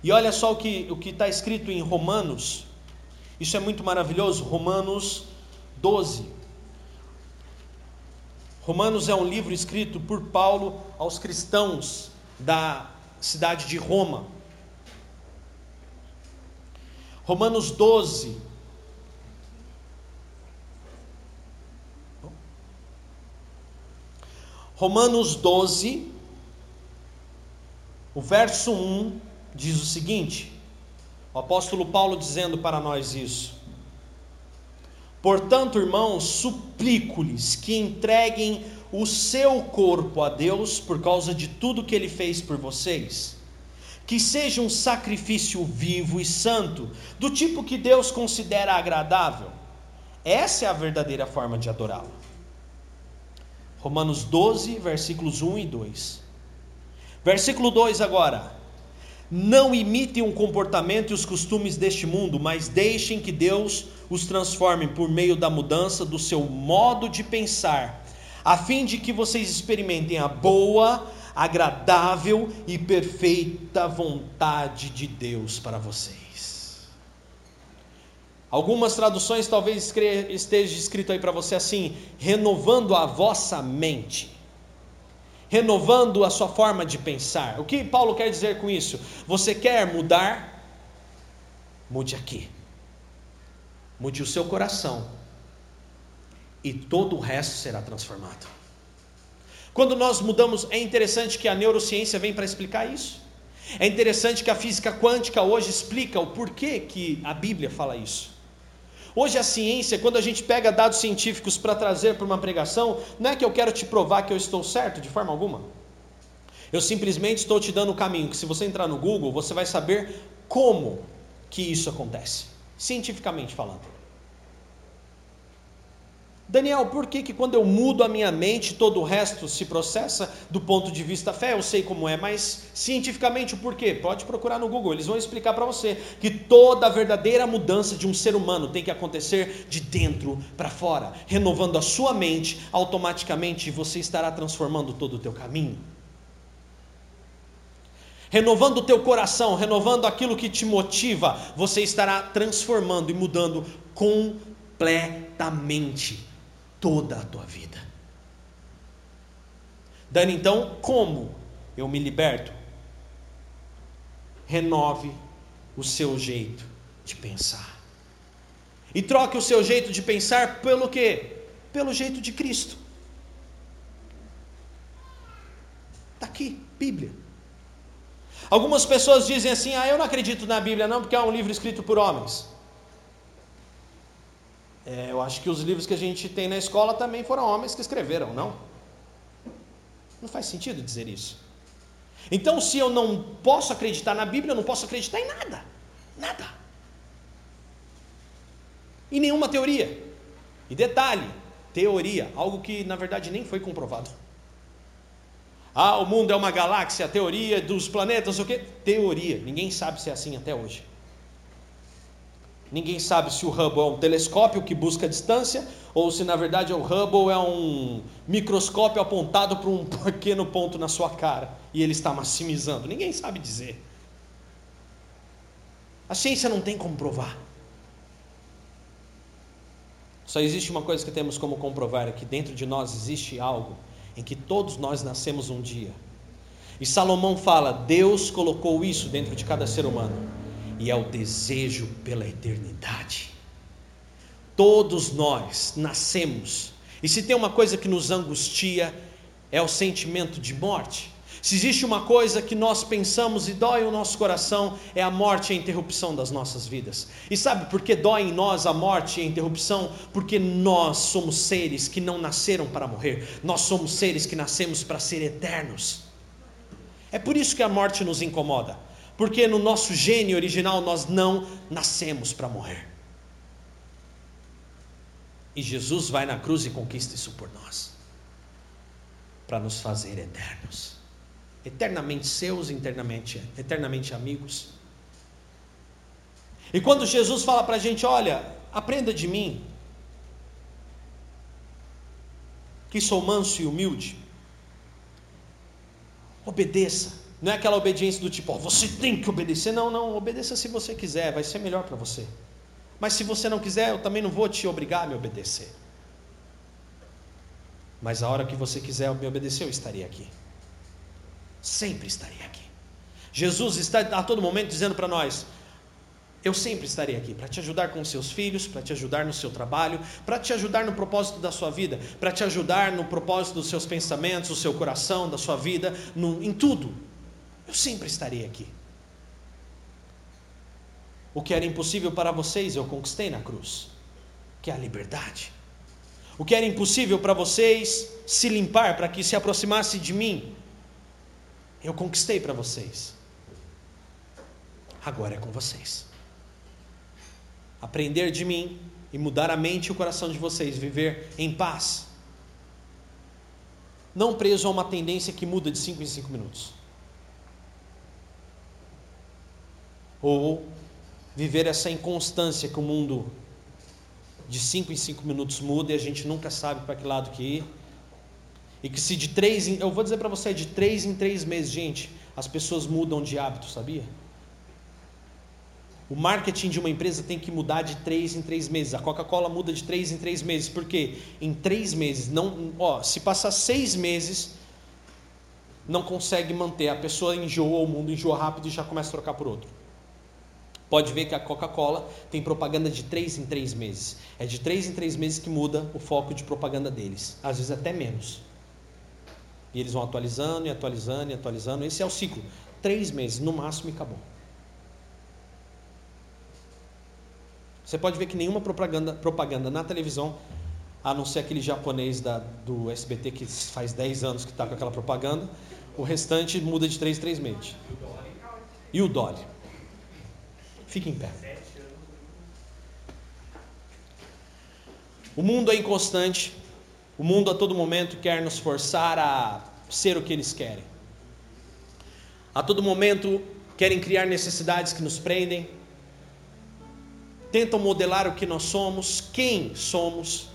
E olha só o que o está escrito em Romanos, isso é muito maravilhoso, Romanos 12. Romanos é um livro escrito por Paulo aos cristãos da cidade de Roma. Romanos 12, Romanos 12, O verso 1 diz o seguinte: o apóstolo Paulo dizendo para nós isso. Portanto, irmãos, suplico-lhes que entreguem o seu corpo a Deus por causa de tudo que ele fez por vocês. Que seja um sacrifício vivo e santo, do tipo que Deus considera agradável. Essa é a verdadeira forma de adorá-lo. Romanos 12, versículos 1 e 2. Versículo 2 agora. Não imitem o comportamento e os costumes deste mundo, mas deixem que Deus os transforme por meio da mudança do seu modo de pensar, a fim de que vocês experimentem a boa, agradável e perfeita vontade de Deus para vocês. Algumas traduções talvez esteja escrito aí para você assim: renovando a vossa mente renovando a sua forma de pensar. O que Paulo quer dizer com isso? Você quer mudar? Mude aqui. Mude o seu coração. E todo o resto será transformado. Quando nós mudamos, é interessante que a neurociência vem para explicar isso. É interessante que a física quântica hoje explica o porquê que a Bíblia fala isso. Hoje a ciência, quando a gente pega dados científicos para trazer para uma pregação, não é que eu quero te provar que eu estou certo de forma alguma. Eu simplesmente estou te dando o caminho que se você entrar no Google, você vai saber como que isso acontece, cientificamente falando. Daniel, por que, que quando eu mudo a minha mente, todo o resto se processa do ponto de vista fé? Eu sei como é, mas cientificamente o porquê? Pode procurar no Google, eles vão explicar para você que toda a verdadeira mudança de um ser humano tem que acontecer de dentro para fora, renovando a sua mente, automaticamente você estará transformando todo o teu caminho. Renovando o teu coração, renovando aquilo que te motiva, você estará transformando e mudando completamente toda a tua vida. Dani, então, como eu me liberto? Renove o seu jeito de pensar. E troque o seu jeito de pensar pelo quê? Pelo jeito de Cristo. Está aqui, Bíblia. Algumas pessoas dizem assim: ah, eu não acredito na Bíblia, não, porque é um livro escrito por homens. É, eu acho que os livros que a gente tem na escola também foram homens que escreveram, não? Não faz sentido dizer isso. Então, se eu não posso acreditar na Bíblia, eu não posso acreditar em nada. Nada. Em nenhuma teoria. E detalhe: teoria, algo que na verdade nem foi comprovado. Ah, o mundo é uma galáxia, teoria dos planetas, o que? Teoria. Ninguém sabe se é assim até hoje. Ninguém sabe se o Hubble é um telescópio que busca distância ou se na verdade o Hubble é um microscópio apontado para um pequeno ponto na sua cara e ele está maximizando. Ninguém sabe dizer. A ciência não tem como provar. Só existe uma coisa que temos como comprovar: é que dentro de nós existe algo em que todos nós nascemos um dia. E Salomão fala: Deus colocou isso dentro de cada ser humano e é o desejo pela eternidade. Todos nós nascemos, e se tem uma coisa que nos angustia, é o sentimento de morte. Se existe uma coisa que nós pensamos e dói o nosso coração, é a morte e a interrupção das nossas vidas. E sabe por que dói em nós a morte e a interrupção? Porque nós somos seres que não nasceram para morrer, nós somos seres que nascemos para ser eternos. É por isso que a morte nos incomoda porque no nosso gênio original nós não nascemos para morrer. E Jesus vai na cruz e conquista isso por nós, para nos fazer eternos, eternamente seus, eternamente, eternamente amigos. E quando Jesus fala para a gente: olha, aprenda de mim, que sou manso e humilde, obedeça, não é aquela obediência do tipo, ó, você tem que obedecer. Não, não, obedeça se você quiser, vai ser melhor para você. Mas se você não quiser, eu também não vou te obrigar a me obedecer. Mas a hora que você quiser me obedecer, eu estaria aqui. Sempre estaria aqui. Jesus está a todo momento dizendo para nós: eu sempre estarei aqui para te ajudar com seus filhos, para te ajudar no seu trabalho, para te ajudar no propósito da sua vida, para te ajudar no propósito dos seus pensamentos, do seu coração, da sua vida, no, em tudo. Eu sempre estarei aqui. O que era impossível para vocês, eu conquistei na cruz, que é a liberdade. O que era impossível para vocês se limpar, para que se aproximasse de mim, eu conquistei para vocês. Agora é com vocês. Aprender de mim e mudar a mente e o coração de vocês, viver em paz. Não preso a uma tendência que muda de 5 em 5 minutos. Ou viver essa inconstância que o mundo de 5 em 5 minutos muda e a gente nunca sabe para que lado que ir. E que se de três, em, eu vou dizer para você, de três em três meses, gente, as pessoas mudam de hábito, sabia? O marketing de uma empresa tem que mudar de três em três meses. A Coca-Cola muda de três em três meses. Por quê? Em três meses, não, ó, se passar seis meses, não consegue manter. A pessoa enjoa, o mundo enjoa rápido e já começa a trocar por outro. Pode ver que a Coca-Cola tem propaganda de três em três meses. É de três em três meses que muda o foco de propaganda deles. Às vezes até menos. E eles vão atualizando e atualizando e atualizando. Esse é o ciclo. Três meses, no máximo, e acabou. Você pode ver que nenhuma propaganda, propaganda na televisão, a não ser aquele japonês da, do SBT que faz 10 anos que está com aquela propaganda, o restante muda de três em três meses. E o Dolly. Fique em pé. O mundo é inconstante. O mundo a todo momento quer nos forçar a ser o que eles querem. A todo momento querem criar necessidades que nos prendem. Tentam modelar o que nós somos, quem somos.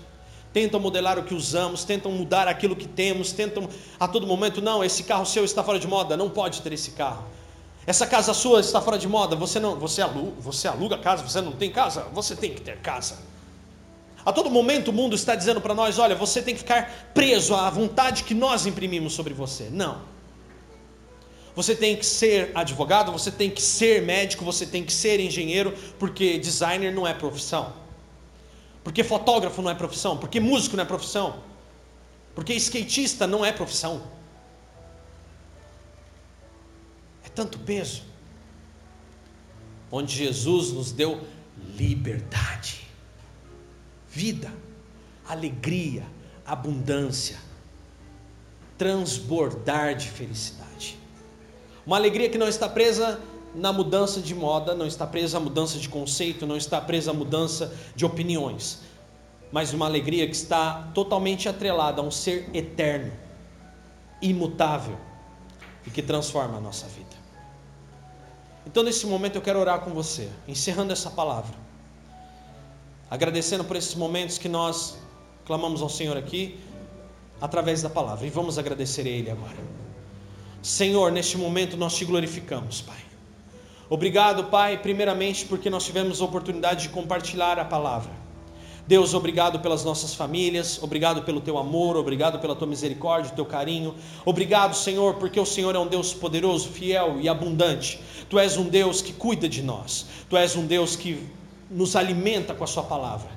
Tentam modelar o que usamos, tentam mudar aquilo que temos, tentam a todo momento, não, esse carro seu está fora de moda, não pode ter esse carro. Essa casa sua está fora de moda, você não, você aluga, você aluga casa, você não tem casa, você tem que ter casa. A todo momento o mundo está dizendo para nós, olha, você tem que ficar preso à vontade que nós imprimimos sobre você. Não. Você tem que ser advogado, você tem que ser médico, você tem que ser engenheiro, porque designer não é profissão. Porque fotógrafo não é profissão, porque músico não é profissão. Porque skatista não é profissão. Tanto peso. Onde Jesus nos deu liberdade, vida, alegria, abundância, transbordar de felicidade. Uma alegria que não está presa na mudança de moda, não está presa à mudança de conceito, não está presa à mudança de opiniões, mas uma alegria que está totalmente atrelada a um ser eterno, imutável e que transforma a nossa vida. Então, nesse momento, eu quero orar com você, encerrando essa palavra, agradecendo por esses momentos que nós clamamos ao Senhor aqui, através da palavra, e vamos agradecer a Ele agora. Senhor, neste momento nós te glorificamos, Pai. Obrigado, Pai, primeiramente porque nós tivemos a oportunidade de compartilhar a palavra. Deus, obrigado pelas nossas famílias, obrigado pelo teu amor, obrigado pela tua misericórdia, teu carinho. Obrigado, Senhor, porque o Senhor é um Deus poderoso, fiel e abundante. Tu és um Deus que cuida de nós. Tu és um Deus que nos alimenta com a sua palavra.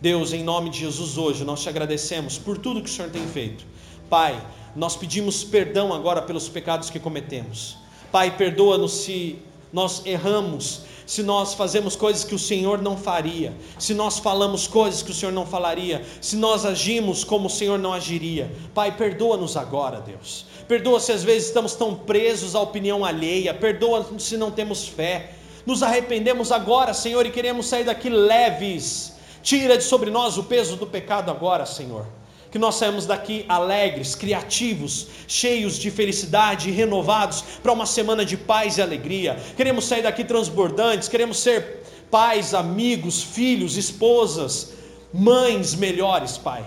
Deus, em nome de Jesus hoje, nós te agradecemos por tudo que o Senhor tem feito. Pai, nós pedimos perdão agora pelos pecados que cometemos. Pai, perdoa-nos se nós erramos se nós fazemos coisas que o Senhor não faria, se nós falamos coisas que o Senhor não falaria, se nós agimos como o Senhor não agiria. Pai, perdoa-nos agora, Deus. Perdoa se às vezes estamos tão presos à opinião alheia, perdoa se não temos fé. Nos arrependemos agora, Senhor, e queremos sair daqui leves. Tira de sobre nós o peso do pecado agora, Senhor que nós saímos daqui alegres, criativos, cheios de felicidade renovados para uma semana de paz e alegria. Queremos sair daqui transbordantes, queremos ser pais, amigos, filhos, esposas, mães melhores, Pai.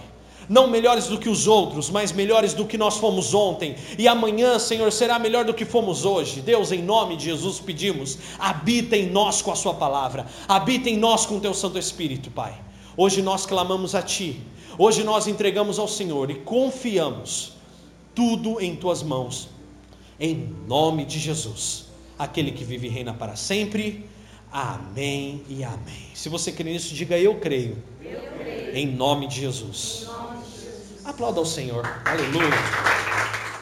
Não melhores do que os outros, mas melhores do que nós fomos ontem. E amanhã, Senhor, será melhor do que fomos hoje. Deus, em nome de Jesus, pedimos: habita em nós com a Sua palavra, habita em nós com o Teu Santo Espírito, Pai. Hoje nós clamamos a Ti Hoje nós entregamos ao Senhor e confiamos tudo em tuas mãos, em nome de Jesus, aquele que vive e reina para sempre. Amém e amém. Se você crê nisso, diga eu creio. Eu creio. Em nome de Jesus. Nome de Jesus. Aplauda ao Senhor. Aleluia.